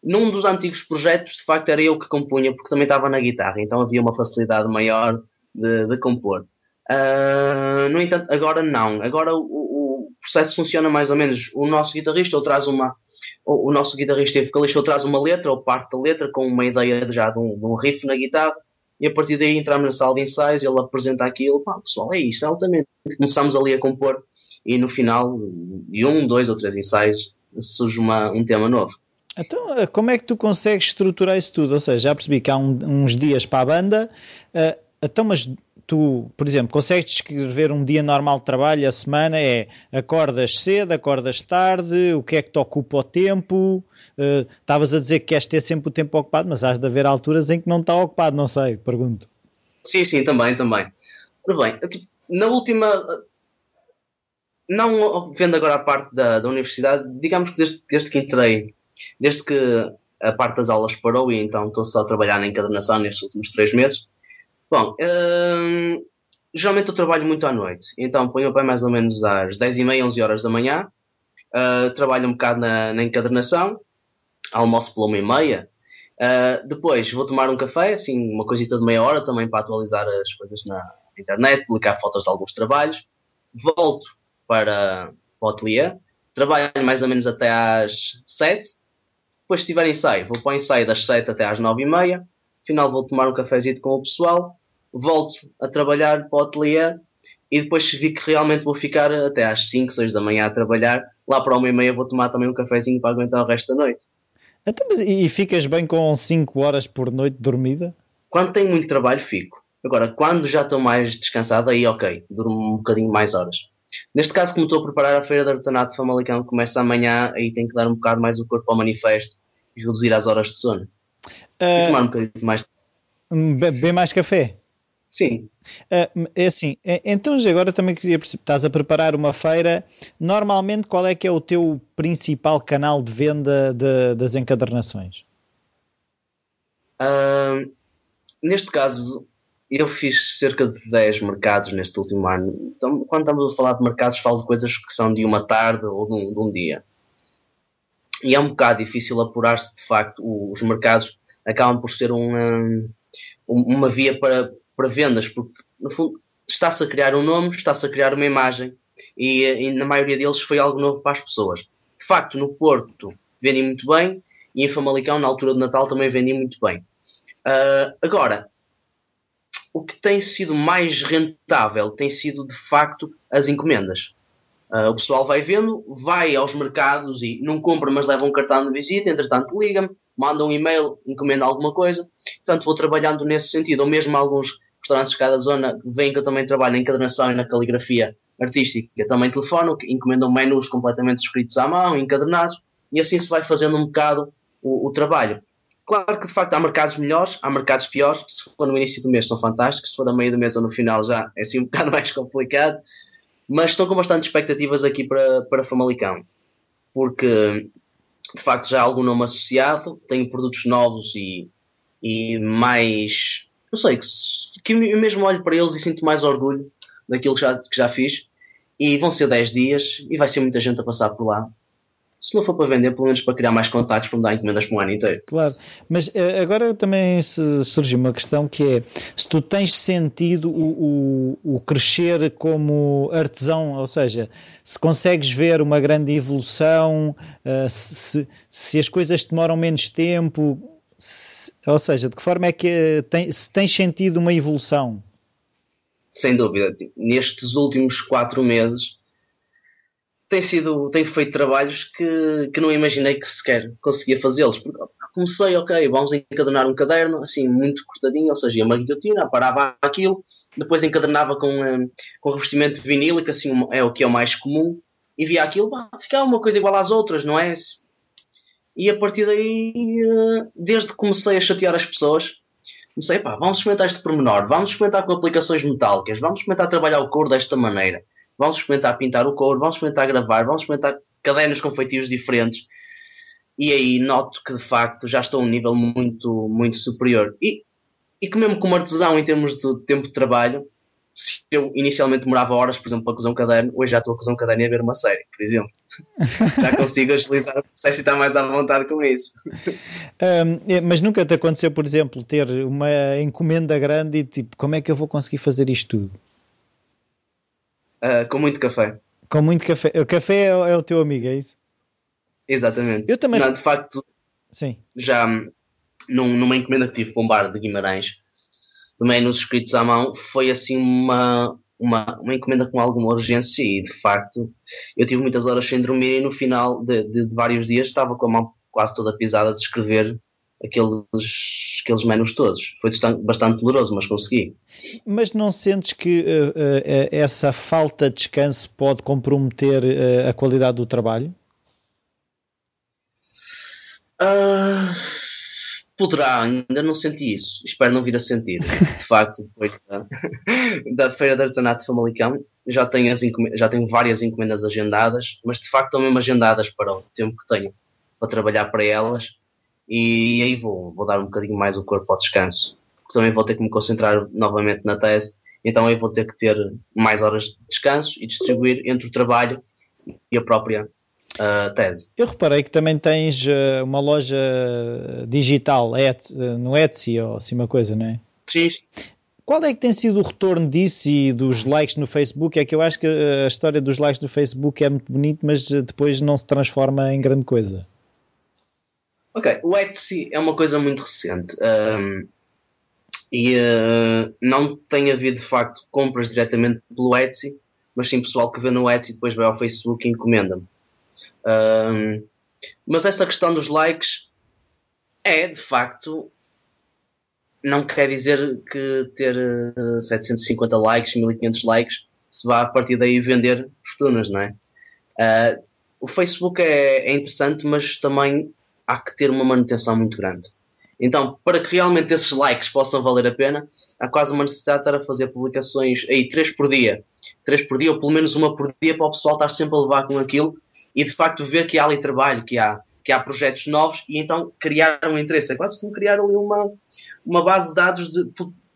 [SPEAKER 2] num dos antigos projetos, de facto, era eu que compunha, porque também estava na guitarra, então havia uma facilidade maior de, de compor. Uh, no entanto, agora não. Agora o, processo funciona mais ou menos. O nosso guitarrista ou traz uma. O, nosso guitarrista e vocalista ou traz uma letra ou parte da letra com uma ideia já de um, de um riff na guitarra e a partir daí entramos na sala de ensaios, ele apresenta aquilo, pá, pessoal, é isto, altamente. Começamos ali a compor e no final de um, dois ou três ensaios surge uma, um tema novo.
[SPEAKER 1] Então, eh, como é que tu consegues estruturar isso tudo? Ou seja, já percebi que há um, uns dias para a banda, uh, então, mas tu, por exemplo, consegues descrever um dia normal de trabalho, a semana é acordas cedo, acordas tarde, o que é que te ocupa o tempo? Uh, estavas a dizer que queres ter sempre o tempo ocupado, mas há de haver alturas em que não está ocupado, não sei, pergunto.
[SPEAKER 2] Sim, sim, também, também. Ora bem, tipo, na última, não vendo agora a parte da, da universidade, digamos que desde, desde que entrei desde que a parte das aulas parou e então estou só a trabalhar na encadernação nestes últimos três meses. Bom, hum, geralmente eu trabalho muito à noite, então ponho pé mais ou menos às 10 e meia, 11 horas da manhã, uh, trabalho um bocado na, na encadernação, almoço pela uma e meia, uh, depois vou tomar um café, assim, uma coisita de meia hora também para atualizar as coisas na internet, publicar fotos de alguns trabalhos, volto para, para o ateliê, trabalho mais ou menos até às 7, depois, se tiver ensaio, vou para o ensaio das 7 até às 9 e meia. Final, vou tomar um cafezinho com o pessoal. Volto a trabalhar para o ateliê. e depois vi que realmente vou ficar até às 5, 6 da manhã a trabalhar. Lá para uma e meia vou tomar também um cafezinho para aguentar o resto da noite.
[SPEAKER 1] Então, mas, e ficas bem com 5 horas por noite dormida?
[SPEAKER 2] Quando tenho muito trabalho, fico. Agora, quando já estou mais descansado, aí ok, durmo um bocadinho mais horas. Neste caso, como estou a preparar a Feira de Artesanato de Famalicão, começa amanhã, aí tenho que dar um bocado mais o corpo ao manifesto e reduzir as horas de sono. Uh, e tomar um bocadinho mais.
[SPEAKER 1] Beber mais café?
[SPEAKER 2] Sim.
[SPEAKER 1] Uh, é assim, então agora também queria perceber, estás a preparar uma feira, normalmente qual é que é o teu principal canal de venda de, das encadernações?
[SPEAKER 2] Uh, neste caso, eu fiz cerca de 10 mercados neste último ano. Então, quando estamos a falar de mercados, falo de coisas que são de uma tarde ou de um, de um dia. E é um bocado difícil apurar-se, de facto, os mercados acabam por ser uma, uma via para, para vendas, porque, no fundo, está-se a criar um nome, está-se a criar uma imagem, e, e, na maioria deles foi algo novo para as pessoas. De facto, no Porto vendi muito bem, e em Famalicão, na altura de Natal, também vendi muito bem. Uh, agora, o que tem sido mais rentável tem sido de facto as encomendas. Uh, o pessoal vai vendo, vai aos mercados e não compra, mas leva um cartão de visita, entretanto liga-me, manda um e-mail, encomenda alguma coisa. Portanto, vou trabalhando nesse sentido. Ou mesmo alguns restaurantes de cada zona veem que eu também trabalho na encadernação e na caligrafia artística. Também telefono, encomendam menus completamente escritos à mão, encadernados, e assim se vai fazendo um bocado o, o trabalho. Claro que de facto há mercados melhores, há mercados piores. Se for no início do mês são fantásticos, se for a meio do mês ou no final já é assim um bocado mais complicado. Mas estou com bastante expectativas aqui para, para Famalicão, porque de facto já há algum nome associado, tenho produtos novos e, e mais. Não sei, que, que eu mesmo olho para eles e sinto mais orgulho daquilo que já, que já fiz. E vão ser 10 dias e vai ser muita gente a passar por lá se não for para vender, pelo menos para criar mais contactos para me dar encomendas para um ano inteiro.
[SPEAKER 1] Claro, mas eh, agora também surge uma questão que é se tu tens sentido o, o, o, crescer como artesão, ou seja, se consegues ver uma grande evolução, uh, se, se as coisas demoram menos tempo, se, ou seja, de que forma é que tem, se tens sentido uma evolução?
[SPEAKER 2] Sem dúvida. Nestes últimos quatro meses tem sido, tenho feito trabalhos que, que não imaginei que sequer conseguia fazê-los. Comecei, ok, vamos encadernar um caderno, assim, muito cortadinho, ou seja, uma guilhotina, parava aquilo, depois encadernava com, um, com revestimento vinílico, assim, é o que é o mais comum, e via aquilo, bah, ficava uma coisa igual às outras, não é? E a partir daí, eh, desde que comecei a chatear as pessoas, comecei, pá, vamos experimentar este pormenor, vamos experimentar com aplicações metálicas, vamos experimentar trabalhar o couro desta maneira vamos experimentar pintar o couro, vamos experimentar gravar, vamos experimentar cadernos com feitios diferentes. E aí noto que de facto já estou a um nível muito, muito superior. E, e que mesmo como artesão em termos de tempo de trabalho, se eu inicialmente demorava horas, por exemplo, para cozer um caderno, hoje já estou a cozer um caderno e a ver uma série, por exemplo. já consigo agilizar o processo e estar mais à vontade com isso.
[SPEAKER 1] Um, mas nunca te aconteceu, por exemplo, ter uma encomenda grande e tipo, como é que eu vou conseguir fazer isto tudo?
[SPEAKER 2] Uh, com muito café.
[SPEAKER 1] Com muito café. O café é, é, o teu amigo, é isso?
[SPEAKER 2] Exatamente.
[SPEAKER 1] Eu também.
[SPEAKER 2] Não, de facto,
[SPEAKER 1] Sim.
[SPEAKER 2] já num, numa encomenda que tive para um bar de Guimarães, também nos escritos à mão, foi assim uma, uma, uma encomenda com alguma urgência e de facto eu tive muitas horas sem dormir e no final de, de, de vários dias estava com a mão quase toda pisada de escrever aqueles, aqueles menus todos. Foi bastante doloroso, mas consegui.
[SPEAKER 1] Mas não sentes que uh, uh, essa falta de descanso pode comprometer uh, a qualidade do trabalho?
[SPEAKER 2] Uh, poderá, ainda não senti isso. Espero não vir a sentir. De facto, depois da, da Feira de Artesanato de Famalicão, já tenho, já tenho várias encomendas agendadas, mas de facto estão mesmo agendadas para o tempo que tenho para trabalhar para elas e aí vou, vou dar um bocadinho mais o corpo ao descanso, porque também vou ter que me concentrar novamente na tese, então aí vou ter que ter mais horas de descanso e distribuir entre o trabalho e a própria uh, tese.
[SPEAKER 1] Eu reparei que também tens uh, uma loja digital no Etsy ou assim uma coisa, não é?
[SPEAKER 2] Sim.
[SPEAKER 1] Qual é que tem sido o retorno disso e dos likes no Facebook? É que eu acho que a história dos likes no Facebook é muito bonito, mas depois não se transforma em grande coisa.
[SPEAKER 2] Ok, o Etsy é uma coisa muito recente. Um, E uh, não tem havido de facto compras diretamente pelo Etsy, mas sim pessoal que vê no Etsy e depois vai ao Facebook e encomenda-me. Uh, mas essa questão dos likes é de facto. Não quer dizer que ter uh, eh, 750 likes, 1500 likes, se vá a partir daí vender fortunas, não é? Uh, o Facebook é, é interessante, mas também há que ter uma manutenção muito grande. Então, para que realmente esses likes possam valer a pena, há quase uma necessidade de estar a fazer publicações aí, três por dia. Três por dia, ou pelo menos uma por dia, para o pessoal estar sempre a levar com aquilo e de facto ver que há ali trabalho, que há, que há projetos novos e então criar um interesse. É quase como criar ali uma, uma base de dados de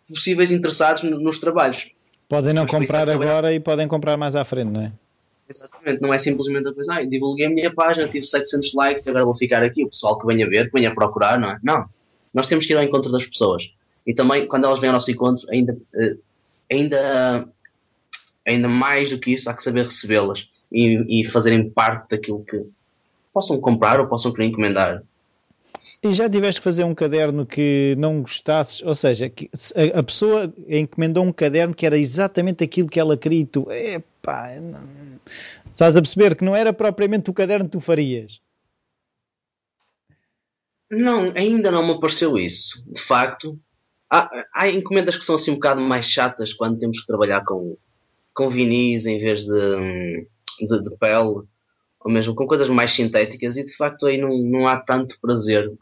[SPEAKER 2] possíveis interessados nos trabalhos.
[SPEAKER 1] Podem não Mas comprar agora e podem comprar mais à frente, não é?
[SPEAKER 2] Exatamente, não é simplesmente a coisa, ah, divulguei a minha página, tive 700 likes, agora vou ficar aqui, o pessoal que venha ver, que venha procurar, não é? Não, nós temos que ir ao encontro das pessoas. E também, quando elas vêm ao nosso encontro, ainda, eh, ainda, ainda mais do que isso, há que saber recebê-las e, e fazerem parte daquilo que possam comprar ou possam querer encomendar.
[SPEAKER 1] E já tiveste que fazer um caderno que não gostasses, ou seja, que a, pessoa encomendou um caderno que era exatamente aquilo que ela queria e tu, epá, não, estás a perceber que não era propriamente o caderno que tu farias.
[SPEAKER 2] Não, ainda não me apareceu isso. De facto, há, há encomendas que são assim um bocado mais chatas quando temos que trabalhar com, com vinis em vez de, de, de pele ou mesmo com coisas mais sintéticas, e de facto aí não, não há tanto prazer.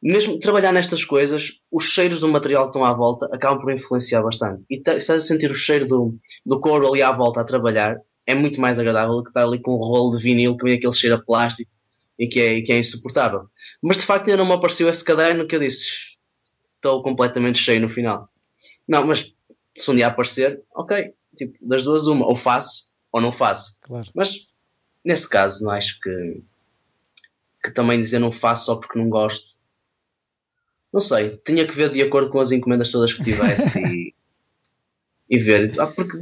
[SPEAKER 2] Mesmo trabalhar nestas coisas, os cheiros do material que estão à volta acabam por influenciar bastante. E estás a sentir o cheiro do, do couro ali à volta a trabalhar, é muito mais agradável do que estar ali com um rolo de vinil que vem aquele cheiro a plástico e que é, que é insuportável. Mas de facto ainda não me apareceu esse caderno que eu disse estou completamente cheio no final. Não, mas se um dia aparecer, ok, tipo, das duas uma, ou faço ou não faço. Claro. Mas Nesse caso, não acho que, que também dizer não faço só porque não gosto. Não sei, tinha que ver de acordo com as encomendas todas que tivesse e, e ver. Ah, porque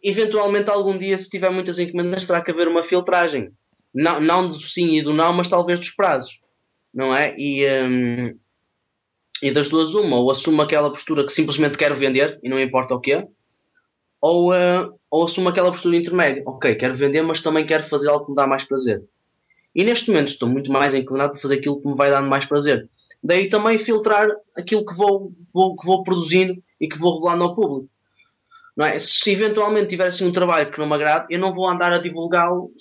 [SPEAKER 2] eventualmente algum dia, se tiver muitas encomendas, terá que haver uma filtragem. Não, não do sim e do não, mas talvez dos prazos. Não é? E, hum, e das duas, uma, ou assumo aquela postura que simplesmente quero vender e não importa o quê, ou, uh, ou assumo aquela postura intermédia. Ok, quero vender, mas também quero fazer algo que me dá mais prazer. E neste momento estou muito mais inclinado para fazer aquilo que me vai dando mais prazer. Daí também filtrar aquilo que vou, vou, que vou produzindo e que vou revelando ao público. Não é? Se eventualmente tiver assim um trabalho que não me agrade, eu não vou andar a divulgá-lo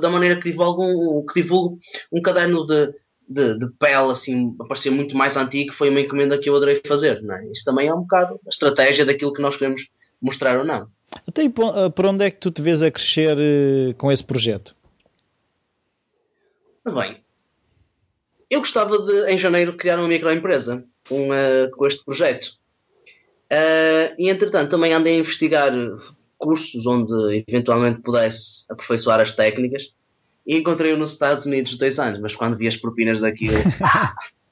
[SPEAKER 2] da maneira que divulgo que divulgo um caderno de, de, de, pele assim, a parecer muito mais antigo, foi uma encomenda que eu adorei fazer. Não é? Isso também é um bocado a estratégia daquilo que nós queremos mostrar ou não.
[SPEAKER 1] Até então, por onde é que tu te vês a crescer uh, com esse projeto?
[SPEAKER 2] Bem, eu gostava de, em janeiro, criar uma microempresa com, uh, com este projeto. Uh, e entretanto, também andei a investigar cursos onde eventualmente pudesse aperfeiçoar as técnicas e encontrei-o nos Estados Unidos dois anos, mas quando vi as propinas daquilo,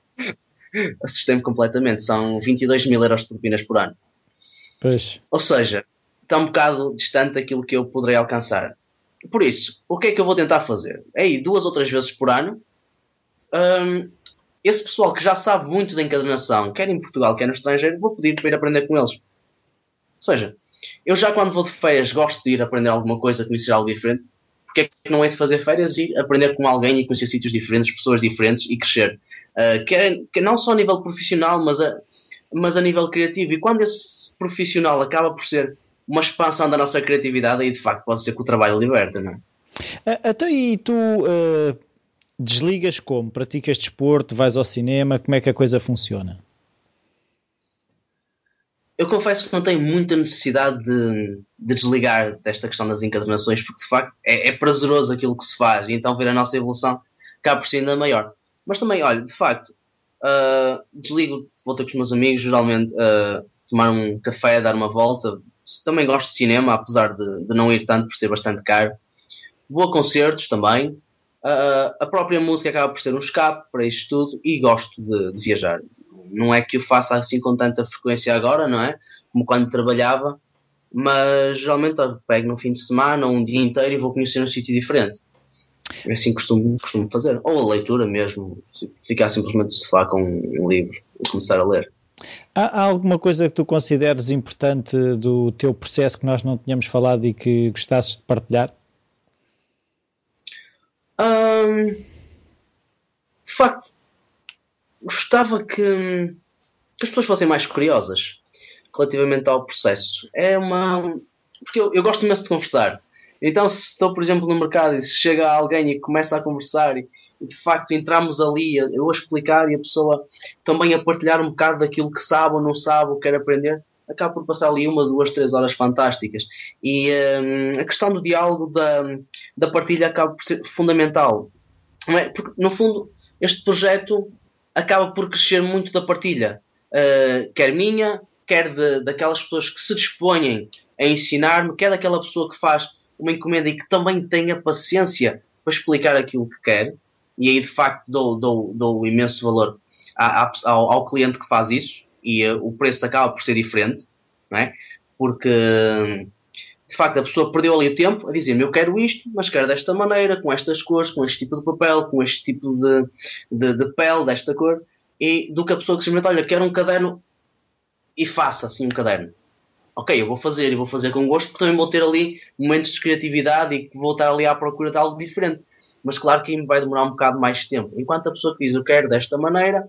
[SPEAKER 2] assustei-me completamente. São 22 mil euros de propinas por ano.
[SPEAKER 1] Pois.
[SPEAKER 2] Ou seja, está um bocado distante daquilo que eu poderei alcançar. Por isso, o que é que eu vou tentar fazer? É ir duas ou três vezes por ano. Um, esse pessoal que já sabe muito da encadernação, quer em Portugal, quer no estrangeiro, vou pedir para ir aprender com eles. Ou seja, eu já quando vou de férias gosto de ir aprender alguma coisa, conhecer algo diferente. Porque é que não é de fazer férias e aprender com alguém e conhecer sítios diferentes, pessoas diferentes e crescer? Uh, quer, quer não só a nível profissional, mas a, mas a nível criativo. E quando esse profissional acaba por ser uma expansão da nossa criatividade, aí de facto pode ser que o trabalho liberta, não
[SPEAKER 1] é? Até aí tu uh, desligas como? Praticas desporto, vais ao cinema, como é que a coisa funciona?
[SPEAKER 2] Eu confesso que não tenho muita necessidade de, de desligar desta questão das encadernações, porque de facto é, é prazeroso aquilo que se faz, e então ver a nossa evolução acaba por ser ainda maior. Mas também, olha, de facto, uh, desligo, vou ter com os meus amigos, geralmente uh, tomar um café, dar uma volta. Também gosto de cinema, apesar de, de não ir tanto por ser bastante caro. Vou a concertos também. Uh, a própria música acaba por ser um escape para isto tudo e gosto de, de, viajar. Não é que eu faça assim com tanta frequência agora, não é? Como quando trabalhava, mas geralmente pego no fim de semana ou um dia inteiro e vou conhecer um sítio diferente. É assim costumo, costumo fazer. Ou a leitura mesmo, ficar simplesmente no sofá com um livro e começar a ler.
[SPEAKER 1] Há, há, alguma coisa que tu consideres importante do teu processo que nós não tínhamos falado e que gostasses de partilhar?
[SPEAKER 2] Um, de facto, gostava que, que, as pessoas fossem mais curiosas relativamente ao processo. É uma. Porque eu, eu gosto imenso de conversar. Então, se estou, por exemplo, no mercado e se chega alguém e começa a conversar e, de facto entramos ali, eu a explicar e a pessoa também a partilhar um bocado daquilo que sabe ou não sabe ou quer aprender, acaba por passar ali uma, duas, três horas fantásticas. E um, a questão do diálogo, da, da partilha, acaba por ser fundamental. É? Porque, no fundo, este projeto acaba por crescer muito da partilha, uh, quer minha, quer de, daquelas pessoas que se dispõem a ensinar-me, quer daquela pessoa que faz uma encomenda e que também tenha paciência para explicar aquilo que quer, e aí de facto dou, dou, dou imenso valor ao, ao, cliente que faz isso, e uh, o preço acaba por ser diferente, não é? porque de facto a pessoa perdeu ali o tempo a dizer-me eu quero isto, mas quero desta maneira, com estas cores, com este tipo de papel, com este tipo de, de, de pele, desta cor, e do que a pessoa que simplesmente, olha, quero um caderno e faça assim um caderno ok, eu vou fazer e vou fazer com gosto porque também vou ter ali momentos de criatividade e vou estar ali à procura de algo diferente. Mas claro que vai demorar um bocado mais tempo. Enquanto a pessoa que diz eu quero desta maneira,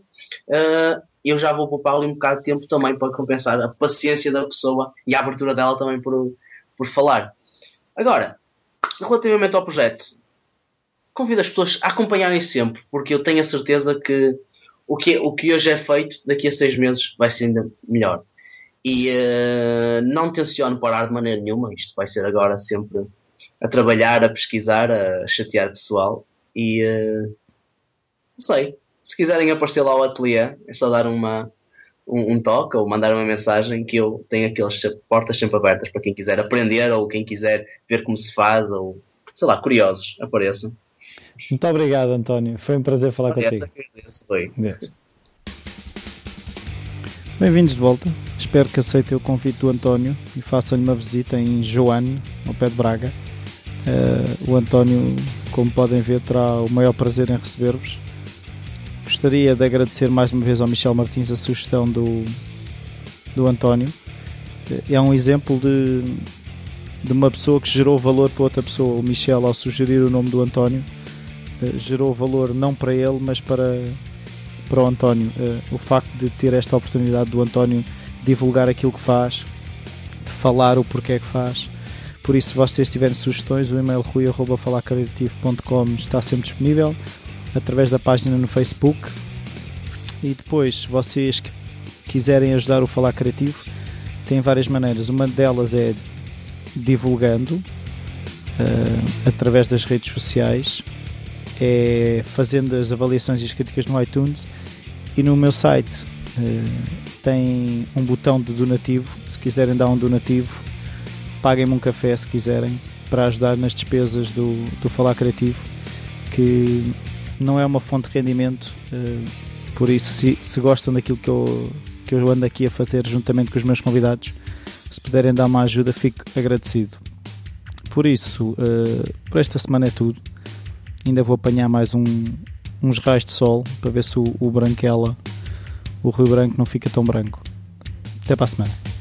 [SPEAKER 2] uh, eu já vou poupar ali um bocado de tempo também para compensar a paciência da pessoa e a abertura dela também por, por falar. Agora, relativamente ao projeto, convido as pessoas a acompanharem sempre, porque eu tenho a certeza que o que, o que hoje é feito, daqui a seis meses vai ser ainda melhor. E uh, não tenciono parar de maneira nenhuma. Isto vai ser agora sempre a trabalhar, a pesquisar, a chatear pessoal. E uh, não sei. Se quiserem aparecer lá ao ateliê, é só dar uma, um, um, toque ou mandar uma mensagem que eu tenho aquelas portas sempre abertas para quem quiser aprender ou quem quiser ver como se faz ou sei lá, curiosos, apareçam.
[SPEAKER 1] Muito obrigado, António. Foi um prazer falar contigo. Bem-vindos de volta. Espero que aceitem o convite do António e façam-lhe uma visita em Joane, ao pé de Braga. Uh, o António, como podem ver, terá o maior prazer em receber-vos. Gostaria de agradecer mais uma vez ao Michel Martins a sugestão do, do António. É um exemplo de, de uma pessoa que gerou valor para outra pessoa. O Michel, ao sugerir o nome do António, uh, gerou valor não para ele, mas para, para o António. Uh, o facto de ter esta oportunidade do António divulgar aquilo que faz, de falar o porquê que faz. Por isso, se vocês tiverem sugestões, o e-mail rui.falarcreativo.com está sempre disponível através da página no Facebook. E depois, vocês quiserem ajudar o Falar Criativo, tem várias maneiras. Uma delas é divulgando uh, através das redes sociais, é fazendo as avaliações e as críticas no iTunes e no meu site. Uh, tem um botão de donativo. Se quiserem dar um donativo, paguem-me um café se quiserem, para ajudar nas despesas do, do Falar Criativo, que não é uma fonte de rendimento. Uh, por isso, se, se gostam daquilo que eu, que eu ando aqui a fazer juntamente com os meus convidados, se puderem dar uma ajuda, fico agradecido. Por isso, uh, por esta semana é tudo. Ainda vou apanhar mais um, uns raios de sol para ver se o, o branquela o Rio Branco não fica tão branco. Até para a semana.